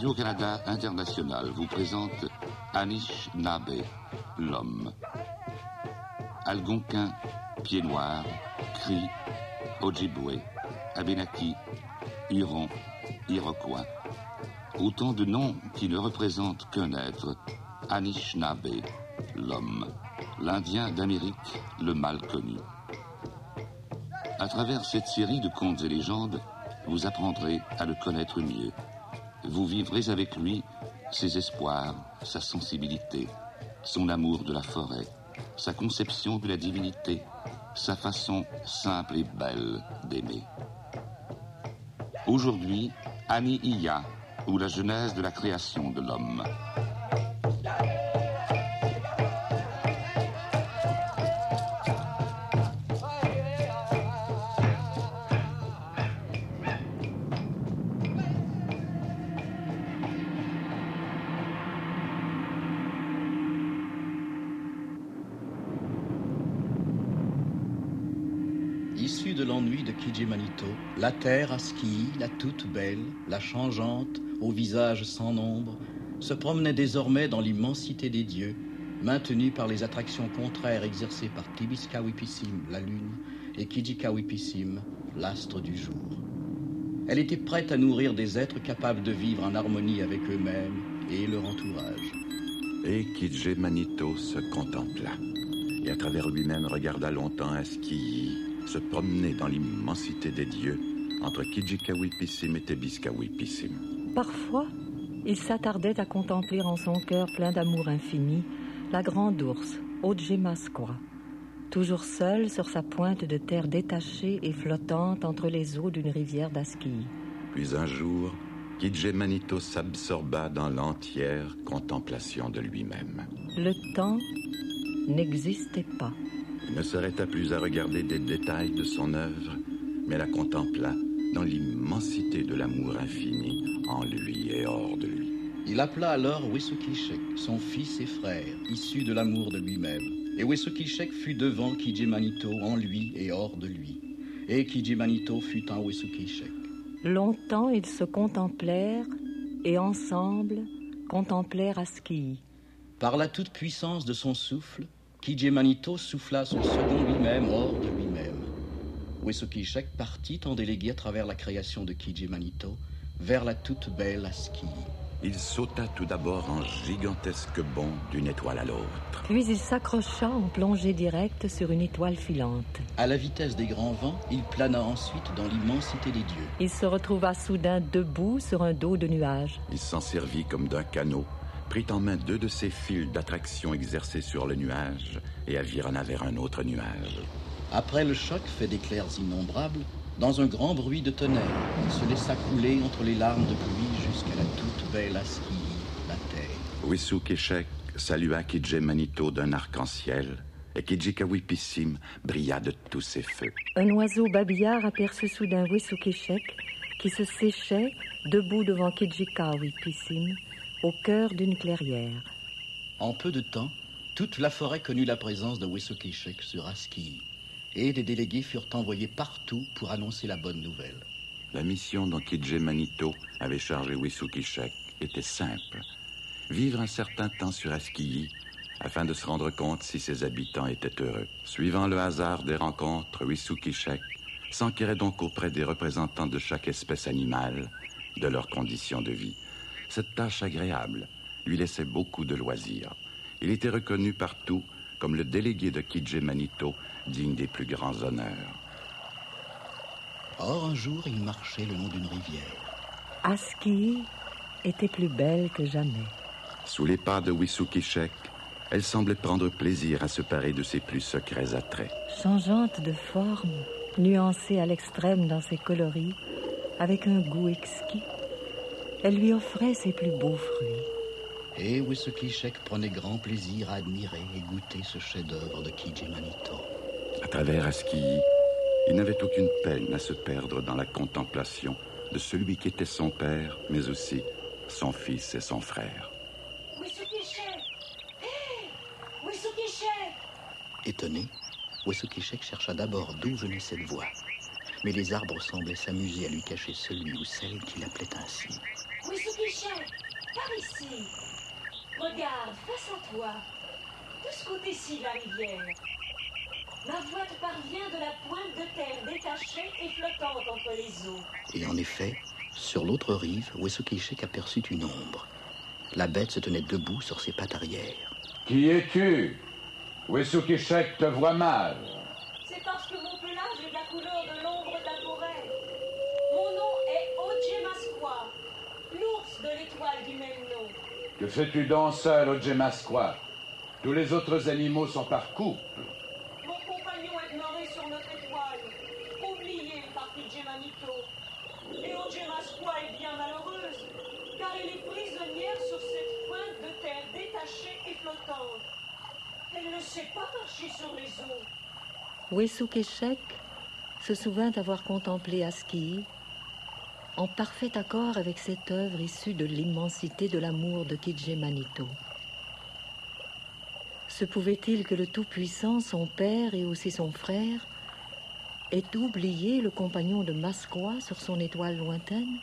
Radio-Canada International vous présente Anish Nabe, l'homme. Algonquin, Pied Noir, Cri, Ojibwe, Abenaki, Huron, Iroquois. Autant de noms qui ne représentent qu'un être, Anishinaabe, l'homme, l'Indien d'Amérique, le mal connu. À travers cette série de contes et légendes, vous apprendrez à le connaître mieux vous vivrez avec lui ses espoirs, sa sensibilité, son amour de la forêt, sa conception de la divinité, sa façon simple et belle d'aimer. Aujourd'hui, Ani Iya, ou la genèse de la création de l'homme. Manito, la terre à la toute belle, la changeante, au visage sans nombre, se promenait désormais dans l'immensité des dieux, maintenue par les attractions contraires exercées par Tibiskawipissim, la lune, et Kijikawipissim, l'astre du jour. Elle était prête à nourrir des êtres capables de vivre en harmonie avec eux-mêmes et leur entourage. Et Kidje Manito se contempla, et à travers lui-même regarda longtemps Askiyi, se promener dans l'immensité des dieux entre Kijikawipissim et Tebiskawipissim. Parfois, il s'attardait à contempler en son cœur plein d'amour infini la grande ours, Ojemaskwa, toujours seule sur sa pointe de terre détachée et flottante entre les eaux d'une rivière d'Aski. Puis un jour, Manito s'absorba dans l'entière contemplation de lui-même. Le temps n'existait pas. Il ne s'arrêta plus à regarder des détails de son œuvre, mais la contempla dans l'immensité de l'amour infini en lui et hors de lui. Il appela alors Wesukishek, son fils et frère, issu de l'amour de lui-même. Et Wesukishek fut devant Kijimanito en lui et hors de lui. Et Kijimanito fut en Wesukishek. Longtemps ils se contemplèrent et ensemble contemplèrent Aski. Par la toute-puissance de son souffle, Manito souffla son second lui-même hors de lui-même. Wesukishek partit en délégué à travers la création de Manito vers la toute belle Aski. Il sauta tout d'abord en gigantesque bond d'une étoile à l'autre. Puis il s'accrocha en plongée directe sur une étoile filante. À la vitesse des grands vents, il plana ensuite dans l'immensité des dieux. Il se retrouva soudain debout sur un dos de nuages. Il s'en servit comme d'un canot prit en main deux de ses fils d'attraction exercés sur le nuage et avironna vers un autre nuage. Après le choc fait d'éclairs innombrables, dans un grand bruit de tonnerre, il se laissa couler entre les larmes de pluie jusqu'à la toute belle Aski, la terre. Wissou Keshek salua Kidje Manito d'un arc-en-ciel et Kijikawipissim brilla de tous ses feux. Un oiseau babillard aperçut soudain Wissou Keshek qui se séchait debout devant Kijikawipissim au cœur d'une clairière. En peu de temps, toute la forêt connut la présence de Wesokishek sur Aski, et des délégués furent envoyés partout pour annoncer la bonne nouvelle. La mission dont Kidje Manito avait chargé Wesokishek était simple. Vivre un certain temps sur Aski afin de se rendre compte si ses habitants étaient heureux. Suivant le hasard des rencontres, Wesukishek s'enquérait donc auprès des représentants de chaque espèce animale de leurs conditions de vie. Cette tâche agréable lui laissait beaucoup de loisirs. Il était reconnu partout comme le délégué de Kidje Manito, digne des plus grands honneurs. Or, un jour, il marchait le long d'une rivière. Aski était plus belle que jamais. Sous les pas de Wisukishek, elle semblait prendre plaisir à se parer de ses plus secrets attraits. Changeante de forme, nuancée à l'extrême dans ses coloris, avec un goût exquis, elle lui offrait ses plus beaux fruits. Et Wisukishek prenait grand plaisir à admirer et goûter ce chef-d'œuvre de Manito? À travers Askii, il n'avait aucune peine à se perdre dans la contemplation de celui qui était son père, mais aussi son fils et son frère. Étonné, Wesukishek chercha d'abord d'où venait cette voix? Mais les arbres semblaient s'amuser à lui cacher celui ou celle qui l'appelait ainsi. Wesukishek, par ici. Regarde, face à toi. De ce côté-ci, la rivière. Ma voix te parvient de la pointe de terre détachée et flottante entre les eaux. Et en effet, sur l'autre rive, Wesukishek aperçut une ombre. La bête se tenait debout sur ses pattes arrière. Qui es-tu? Wesukishek te voit mal? C'est parce que mon pelage est de la couleur de l'ombre de la forêt. Mon nom est Ojemaskwa, l'ours de l'étoile du même nom. Que fais-tu donc seul, Ojemaskwa Tous les autres animaux sont par couple. Mon compagnon est demeuré sur notre étoile, oublié par Manito. Et Ojemaskwa est bien malheureuse, car elle est prisonnière sur cette pointe de terre détachée et flottante. Elle ne sait pas marcher sur les eaux. Wesukeshek se souvint avoir contemplé Aski en parfait accord avec cette œuvre issue de l'immensité de l'amour de Kidje Manito. Se pouvait-il que le Tout-Puissant, son père et aussi son frère, ait oublié le compagnon de Masqua sur son étoile lointaine?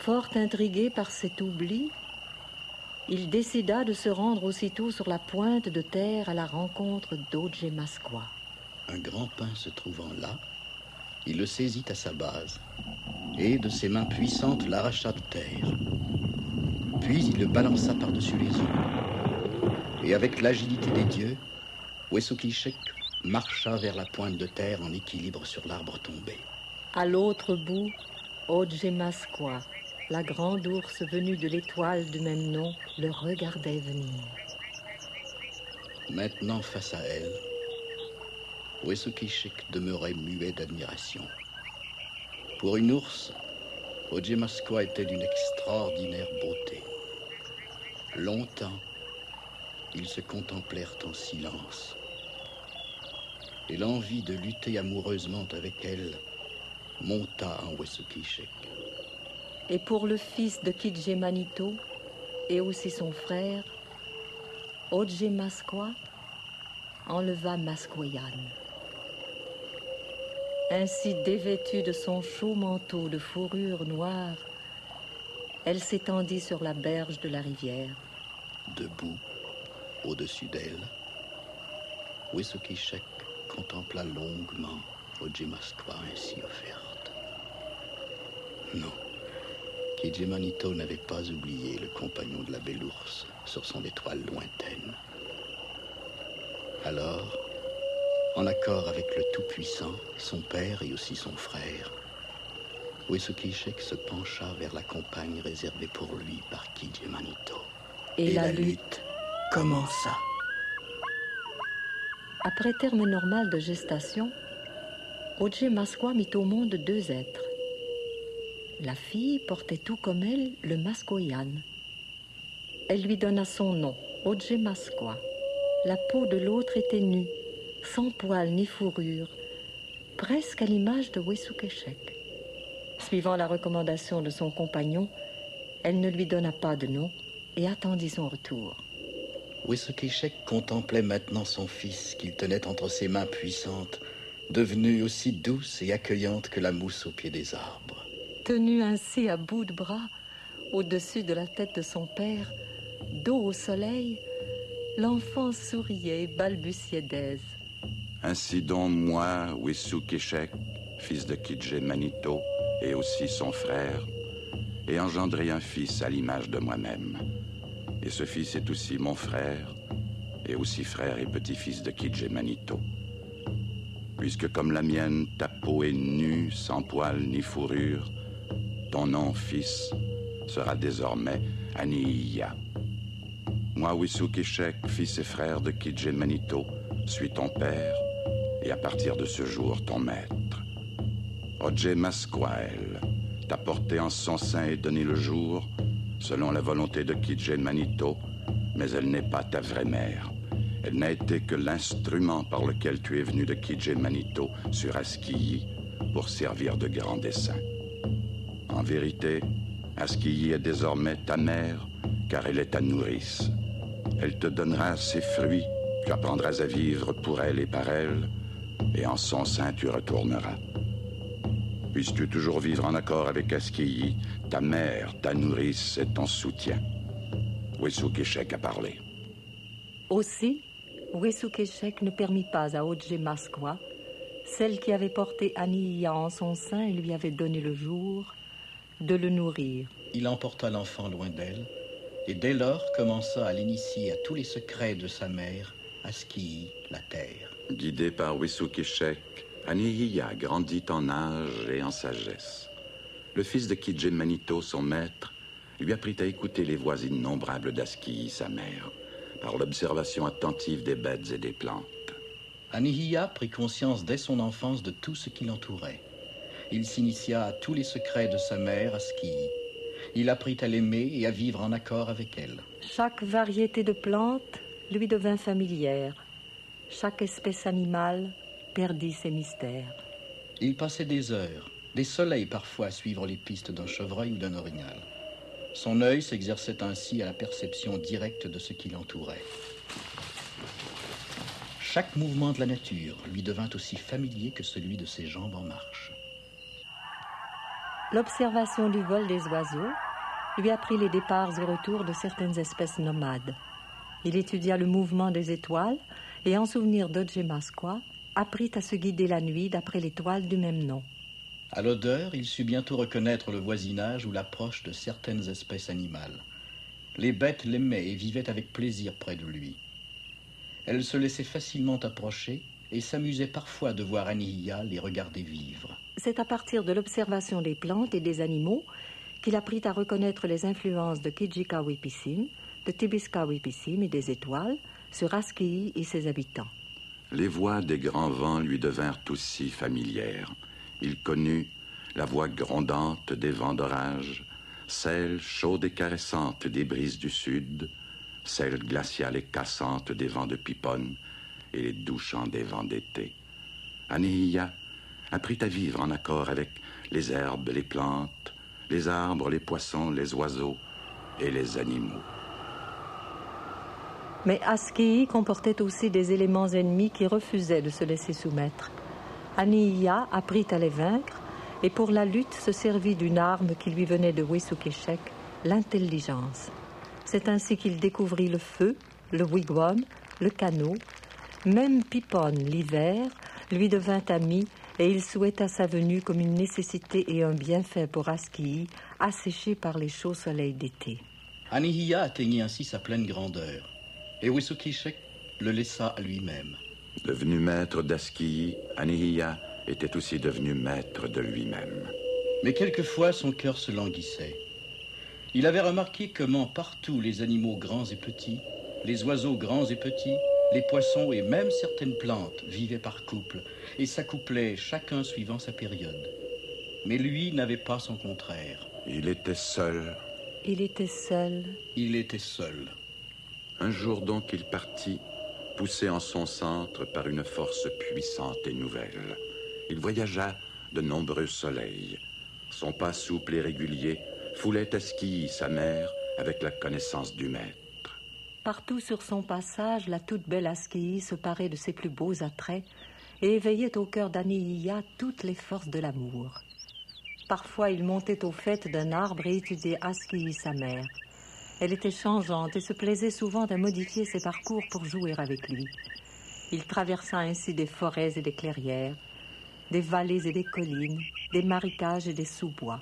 Fort intrigué par cet oubli, il décida de se rendre aussitôt sur la pointe de terre à la rencontre d'Ojemasqua. Un grand pin se trouvant là, il le saisit à sa base et, de ses mains puissantes, l'arracha de terre. Puis il le balança par-dessus les eaux. Et avec l'agilité des dieux, Wesukishek marcha vers la pointe de terre en équilibre sur l'arbre tombé. À l'autre bout, Ojemasqua, la grande ours venue de l'étoile du même nom le regardait venir. Maintenant, face à elle, Wesukishik demeurait muet d'admiration. Pour une ours, Ojemaskwa était d'une extraordinaire beauté. Longtemps, ils se contemplèrent en silence. Et l'envie de lutter amoureusement avec elle monta en Wesukishik. Et pour le fils de Kidje Manito et aussi son frère, Oje Masqua enleva Masquoyan. Ainsi dévêtue de son chaud manteau de fourrure noire, elle s'étendit sur la berge de la rivière. Debout, au-dessus d'elle, Wesukishek contempla longuement Ojimasqua ainsi offerte. Non, Kijimanito n'avait pas oublié le compagnon de la belle ours sur son étoile lointaine. Alors, en accord avec le Tout-Puissant, son père et aussi son frère, Wesukishek se pencha vers la campagne réservée pour lui par Kijimanito. Et, la, lutte commença. Après terme normal de gestation, Oje Masqua mit au monde deux êtres. La fille portait tout comme elle le Mascoyan. Elle lui donna son nom, Oje Masqua. La peau de l'autre était nue, sans poils ni fourrure, presque à l'image de Wesukeshek. Suivant la recommandation de son compagnon, elle ne lui donna pas de nom et attendit son retour. Wesukeshek contemplait maintenant son fils qu'il tenait entre ses mains puissantes, devenue aussi douce et accueillante que la mousse au pied des arbres. Tenu ainsi à bout de bras, au-dessus de la tête de son père, dos au soleil, l'enfant souriait et balbutiait d'aise. Ainsi donc moi, Wissou Keshek, fils de Kidje Manito, et aussi son frère, ai engendré un fils à l'image de moi-même. Et ce fils est aussi mon frère, et aussi frère et petit-fils de Kidje Manito. Puisque comme la mienne, ta peau est nue, sans poils ni fourrure, ton nom, fils, sera désormais Aniya. Moi, Wissou Keshek, fils et frère de Kidje Manito, suis ton père, et à partir de ce jour, ton maître. Oje Masquael t'a porté en son sein et donné le jour, selon la volonté de Kidje Manito, mais elle n'est pas ta vraie mère. Elle n'a été que l'instrument par lequel tu es venu de Kidje Manito sur Askiyi pour servir de grand dessein. En vérité, Askiyi est désormais ta mère, car elle est ta nourrice. Elle te donnera ses fruits, tu apprendras à vivre pour elle et par elle, et en son sein tu retourneras. Puisses-tu toujours vivre en accord avec Askiyi, ta mère, ta nourrice et ton soutien. Wesukeshek a parlé. Aussi, Wesukeshek ne permit pas à Oje Maskwa, celle qui avait porté Aniya en son sein et lui avait donné le jour, de le nourrir. Il emporta l'enfant loin d'elle, et dès lors commença à l'initier à tous les secrets de sa mère, Askiyi, la terre. Guidé par Wesukeshek, Anihiya grandit en âge et en sagesse. Le fils de Kidje Manito, son maître, lui apprit à écouter les voix innombrables d'Askiyi, sa mère, par l'observation attentive des bêtes et des plantes. Anihiya prit conscience dès son enfance de tout ce qui l'entourait. Il s'initia à tous les secrets de sa mère, Askiyi. Il apprit à l'aimer et à vivre en accord avec elle. Chaque variété de plantes lui devint familière. Chaque espèce animale perdit ses mystères. Il passait des heures, des soleils parfois à suivre les pistes d'un chevreuil ou d'un orignal. Son œil s'exerçait ainsi à la perception directe de ce qui l'entourait. Chaque mouvement de la nature lui devint aussi familier que celui de ses jambes en marche. L'observation du vol des oiseaux lui apprit les départs et retours de certaines espèces nomades. Il étudia le mouvement des étoiles et, en souvenir d'Odjemaskwa, apprit à se guider la nuit d'après l'étoile du même nom. À l'odeur, il sut bientôt reconnaître le voisinage ou l'approche de certaines espèces animales. Les bêtes l'aimaient et vivaient avec plaisir près de lui. Elles se laissaient facilement approcher et s'amusaient parfois de voir Anihiya les regarder vivre. C'est à partir de l'observation des plantes et des animaux qu'il apprit à reconnaître les influences de Kijika Wipissim, de Tibiska Wipissim et des étoiles sur Askii et ses habitants. Les voix des grands vents lui devinrent aussi familières. Il connut la voix grondante des vents d'orage, celle chaude et caressante des brises du sud, celle glaciale et cassante des vents de piponne et les doux chants des vents d'été. Anéia apprit à vivre en accord avec les herbes, les plantes, les arbres, les poissons, les oiseaux et les animaux. Mais Askei comportait aussi des éléments ennemis qui refusaient de se laisser soumettre. Aniya apprit à les vaincre et pour la lutte se servit d'une arme qui lui venait de Wesukeshek, l'intelligence. C'est ainsi qu'il découvrit le feu, le wigwam, le canot. Même Pipon, l'hiver, lui devint ami et il souhaita sa venue comme une nécessité et un bienfait pour Askii, asséché par les chauds soleils d'été. Anihiya atteignit ainsi sa pleine grandeur, et Wesukishek le laissa à lui-même. Devenu maître d'Askii, Anihiya était aussi devenu maître de lui-même. Mais quelquefois son cœur se languissait. Il avait remarqué comment partout les animaux grands et petits, les oiseaux grands et petits, les poissons et même certaines plantes vivaient par couple et s'accouplaient chacun suivant sa période. Mais lui n'avait pas son contraire. Il était seul. Il était seul. Il était seul. Un jour donc il partit, poussé en son centre par une force puissante et nouvelle. Il voyagea de nombreux soleils. Son pas souple et régulier foulait Askii, sa mère, avec la connaissance du maître. Partout sur son passage, la toute belle Askei se parait de ses plus beaux attraits et éveillait au cœur d'Aniya toutes les forces de l'amour. Parfois, il montait au fait d'un arbre et étudiait Askei, sa mère. Elle était changeante et se plaisait souvent à modifier ses parcours pour jouer avec lui. Il traversa ainsi des forêts et des clairières, des vallées et des collines, des marécages et des sous-bois.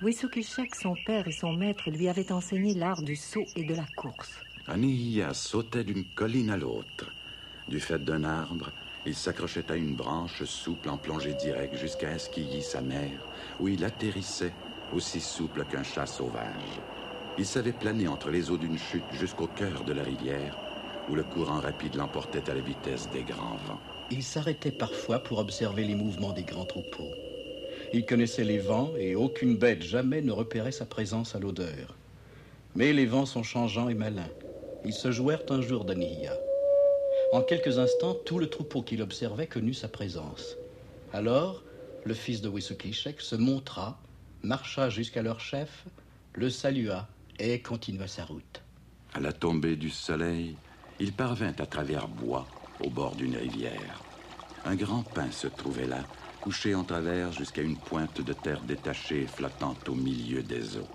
Wisukishek, son père et son maître, lui avaient enseigné l'art du saut et de la course. Anihiya sautait d'une colline à l'autre. Du fait d'un arbre, il s'accrochait à une branche souple en plongée directe jusqu'à Askiyi, sa mère, où il atterrissait aussi souple qu'un chat sauvage. Il savait planer entre les eaux d'une chute jusqu'au cœur de la rivière, où le courant rapide l'emportait à la vitesse des grands vents. Il s'arrêtait parfois pour observer les mouvements des grands troupeaux. Il connaissait les vents et aucune bête jamais ne repérait sa présence à l'odeur. Mais les vents sont changeants et malins. Ils se jouèrent un jour d'Anihiya. En quelques instants, tout le troupeau qu'il observait connut sa présence. Alors, le fils de Wisukishek se montra, marcha jusqu'à leur chef, le salua et continua sa route. À la tombée du soleil, il parvint à travers bois au bord d'une rivière. Un grand pin se trouvait là, couché en travers jusqu'à une pointe de terre détachée flottant au milieu des eaux.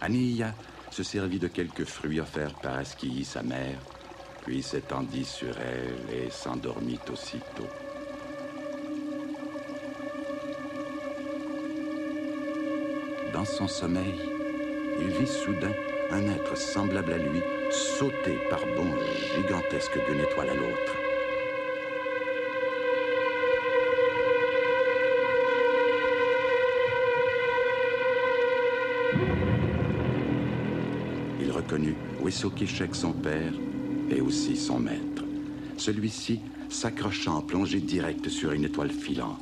Aniya se servit de quelques fruits offerts par Askii, sa mère, puis s'étendit sur elle et s'endormit aussitôt. Dans son sommeil, il vit soudain un être semblable à lui sauter par bonds gigantesques d'une étoile à l'autre. Il reconnut Wessokishek, son père, et aussi son maître. Celui-ci s'accrochant plongé direct sur une étoile filante.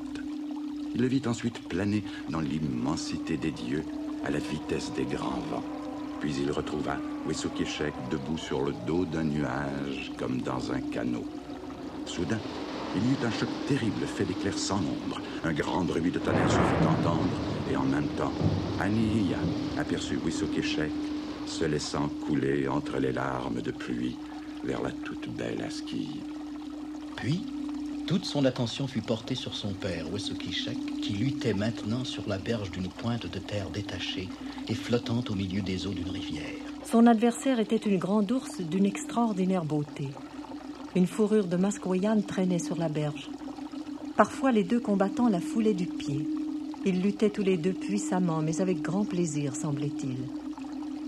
Il le vit ensuite planer dans l'immensité des dieux à la vitesse des grands vents. Puis il retrouva Wessokishek debout sur le dos d'un nuage comme dans un canot. Soudain, il y eut un choc terrible fait d'éclairs sans nombre. Un grand bruit de tonnerre se fit entendre et en même temps, Aniya aperçut Wissokishek se laissant couler entre les larmes de pluie vers la toute belle Aski. Puis, toute son attention fut portée sur son père, Wessokishek, qui luttait maintenant sur la berge d'une pointe de terre détachée et flottant au milieu des eaux d'une rivière. Son adversaire était une grande ours d'une extraordinaire beauté. Une fourrure de mascoyane traînait sur la berge. Parfois, les deux combattants la foulaient du pied. Ils luttaient tous les deux puissamment, mais avec grand plaisir, semblait-il.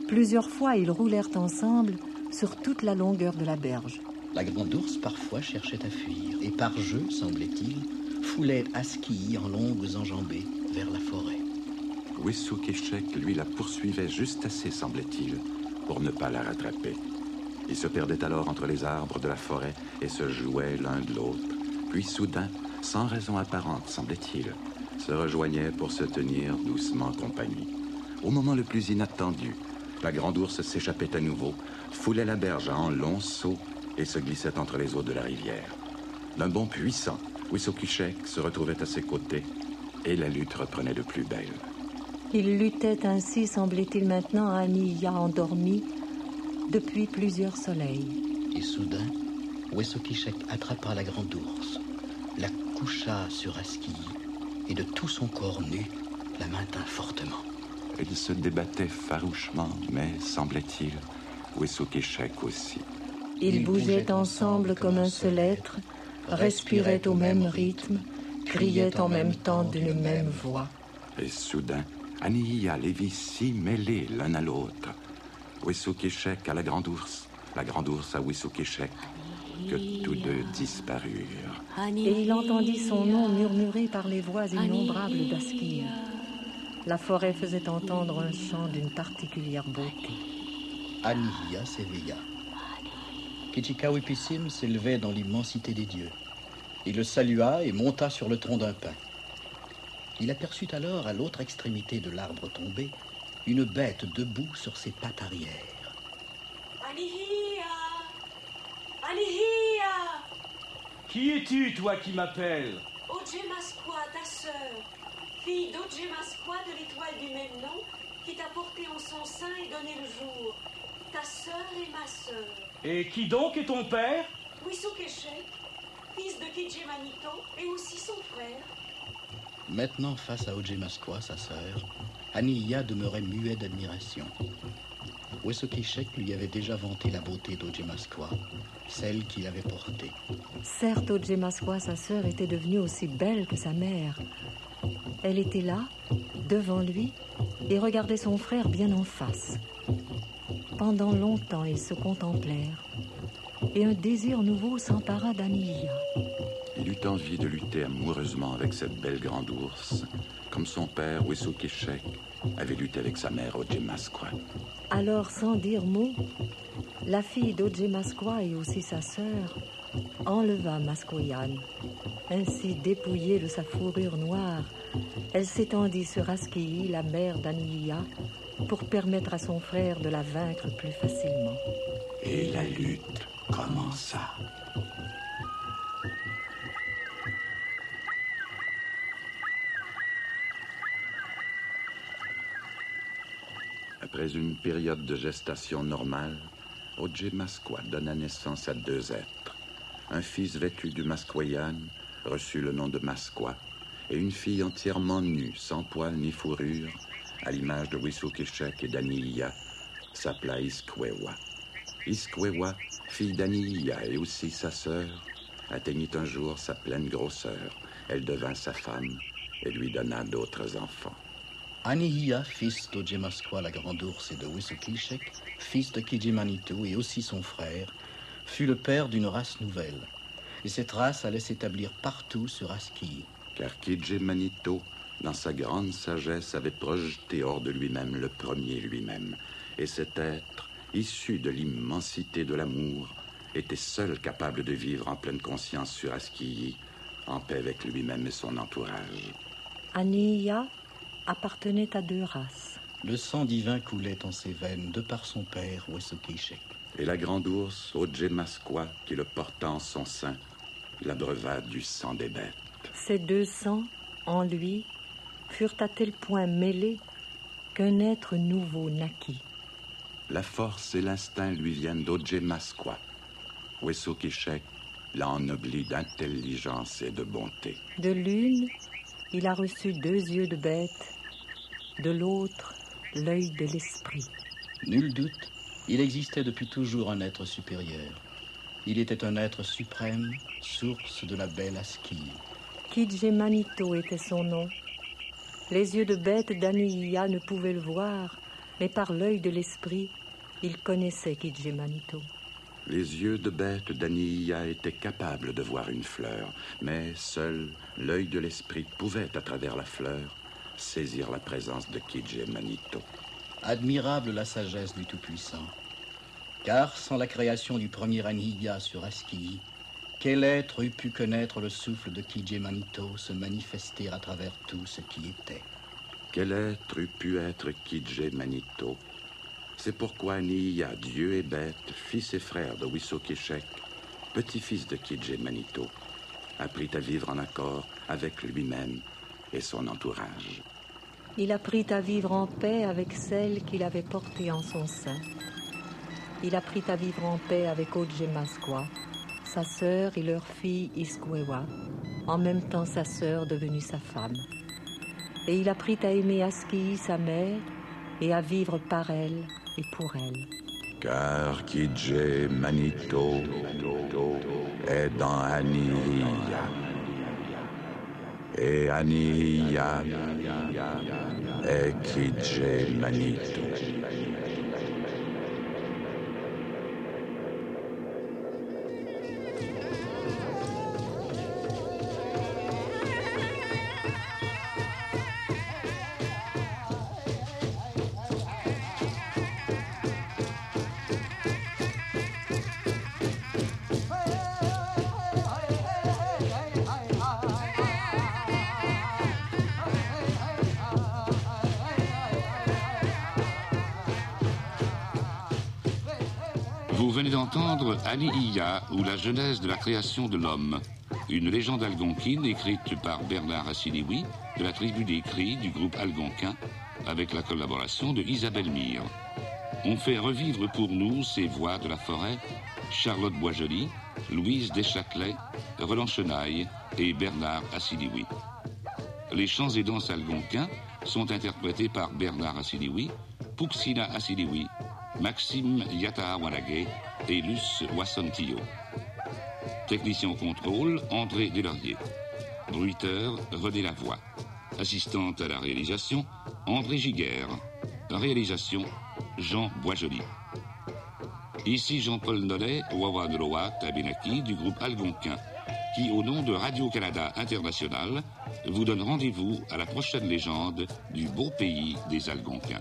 Plusieurs fois, ils roulèrent ensemble sur toute la longueur de la berge. La grande ours parfois cherchait à fuir, et par jeu, semblait-il, foulait Aski en longues enjambées vers la forêt. Wissokishek, lui, la poursuivait juste assez, semblait-il, pour ne pas la rattraper. Ils se perdaient alors entre les arbres de la forêt et se jouaient l'un de l'autre. Puis soudain, sans raison apparente, semblait-il, se rejoignaient pour se tenir doucement compagnie. Au moment le plus inattendu, la grande ours s'échappait à nouveau, foulait la berge en longs sauts et se glissait entre les eaux de la rivière. D'un bond puissant, Wissokishek se retrouvait à ses côtés et la lutte reprenait de plus belle. Il luttait ainsi, semblait-il maintenant, à Aniya endormie depuis plusieurs soleils. Et soudain, Wessokishek attrapa la grande ours, la coucha sur Aski et de tout son corps nu la maintint fortement. Ils se débattaient farouchement, mais, semblait-il, Wessokishek aussi. Ils, bougeaient ensemble comme un seul être, respiraient au même rythme, criaient en même temps d'une même voix. Et soudain, Aniya les vit si mêlés l'un à l'autre. Wissokishek à la grande ours, la grande ours à Wissokishek, que tous deux disparurent. Et il entendit son nom murmuré par les voix innombrables d'Askir. La forêt faisait entendre un chant d'une particulière beauté. Aniya s'éveilla. Kichikawipissim s'élevait dans l'immensité des dieux. Il le salua et monta sur le tronc d'un pin. Il aperçut alors à l'autre extrémité de l'arbre tombé une bête debout sur ses pattes arrière. Anihia Anihia Qui es-tu, toi qui m'appelles? Ojemasqua, ta sœur, fille d'Ojemasqua de l'étoile du même nom, qui t'a porté en son sein et donné le jour. Ta sœur et ma sœur. Et qui donc est ton père? Wisukeshek, fils de Kijemanito, et aussi son frère. Maintenant, face à Ojemaskwa, sa sœur, Aniya demeurait muet d'admiration. Wessokishek lui avait déjà vanté la beauté d'Ojemaskwa, celle qu'il avait portée. Certes, Ojemasqua, sa sœur, était devenue aussi belle que sa mère. Elle était là, devant lui, et regardait son frère bien en face. Pendant longtemps, ils se contemplèrent, et un désir nouveau s'empara d'Aniya. Il eut envie de lutter amoureusement avec cette belle grande ours, comme son père Wissokishek avait lutté avec sa mère Ojemaskwa. Alors, sans dire mot, la fille d'Ojemasqua et aussi sa sœur enleva Mascoyan. Ainsi dépouillée de sa fourrure noire, elle s'étendit sur Askii, la mère d'Aniya, pour permettre à son frère de la vaincre plus facilement. Et la lutte commença. Après une période de gestation normale, Oje Masqua donna naissance à deux êtres. Un fils vêtu du Masquoyan reçut le nom de Masqua, et une fille entièrement nue, sans poils ni fourrure, à l'image de Wisukishek et d'Aniya, s'appela Iskwewa. Iskwewa, fille d'Aniya et aussi sa sœur, atteignit un jour sa pleine grosseur. Elle devint sa femme et lui donna d'autres enfants. Anihiya, fils d'Ojemaskwa la Grande Ours et de Wisukilshek, fils de Kijimanitou et aussi son frère, fut le père d'une race nouvelle. Et cette race allait s'établir partout sur Aski. Car Kijimanito, dans sa grande sagesse, avait projeté hors de lui-même le premier lui-même. Et cet être, issu de l'immensité de l'amour, était seul capable de vivre en pleine conscience sur Askiyi, en paix avec lui-même et son entourage. Aniya appartenait à deux races. Le sang divin coulait en ses veines de par son père, Wesokishek. Et la grande ours, Ojemaskwa, qui le porta en son sein, l'abreuva du sang des bêtes. Ces deux sangs, en lui, furent à tel point mêlés qu'un être nouveau naquit. La force et l'instinct lui viennent d'Ojemaskwa. Wesokishek l'a ennobli d'intelligence et de bonté. De l'une, il a reçu deux yeux de bête, de l'autre, l'œil de l'esprit. Nul doute, il existait depuis toujours un être supérieur. Il était un être suprême, source de la belle Aski. Kidjemanito était son nom. Les yeux de bête d'Aniya ne pouvaient le voir, mais par l'œil de l'esprit, il connaissait Kidjemanito. Les yeux de bête d'Aniya étaient capables de voir une fleur, mais seul l'œil de l'esprit pouvait, à travers la fleur, saisir la présence de Kidje Manito. Admirable la sagesse du Tout-Puissant. Car sans la création du premier Aniya sur Aski, quel être eût pu connaître le souffle de Kidje Manito se manifester à travers tout ce qui était? Quel être eût pu être Kidje Manito? C'est pourquoi Niya, Dieu et bête, fils et frère de Wisokishek, petit-fils de Kidje Manito, apprit à vivre en accord avec lui-même et son entourage. Il apprit à vivre en paix avec celle qu'il avait portée en son sein. Il apprit à vivre en paix avec Ojemaskwa, sa sœur et leur fille Iskwewa, en même temps sa sœur devenue sa femme. Et il apprit à aimer Aski, sa mère, et à vivre par elle et pour elle. Car Kidje Manito est dans Aniya. Et Aniya est Kidje Manito. Vous venez d'entendre Ali Iya ou la genèse de la création de l'homme, une légende algonquine écrite par Bernard Assiniwi de la tribu des cris du groupe algonquin avec la collaboration de Isabelle Mire. On fait revivre pour nous ces voix de la forêt Charlotte Boisjoli, Louise Deschâtelet, Roland Chenaille et Bernard Assiniwi. Les chants et danses algonquins sont interprétés par Bernard Assiniwi, Puxina Assiniwi, Maxime Yatahawanagé et Luce Wassontillo. Technicien au contrôle, André Delaurier. Bruiteur, René Lavoie. Assistante à la réalisation, André Giguère. Réalisation, Jean Boisjoli. Ici Jean-Paul Nollet, Wawa Noloa Tabinaki du groupe Algonquin, qui, au nom de Radio-Canada International, vous donne rendez-vous à la prochaine légende du beau pays des Algonquins.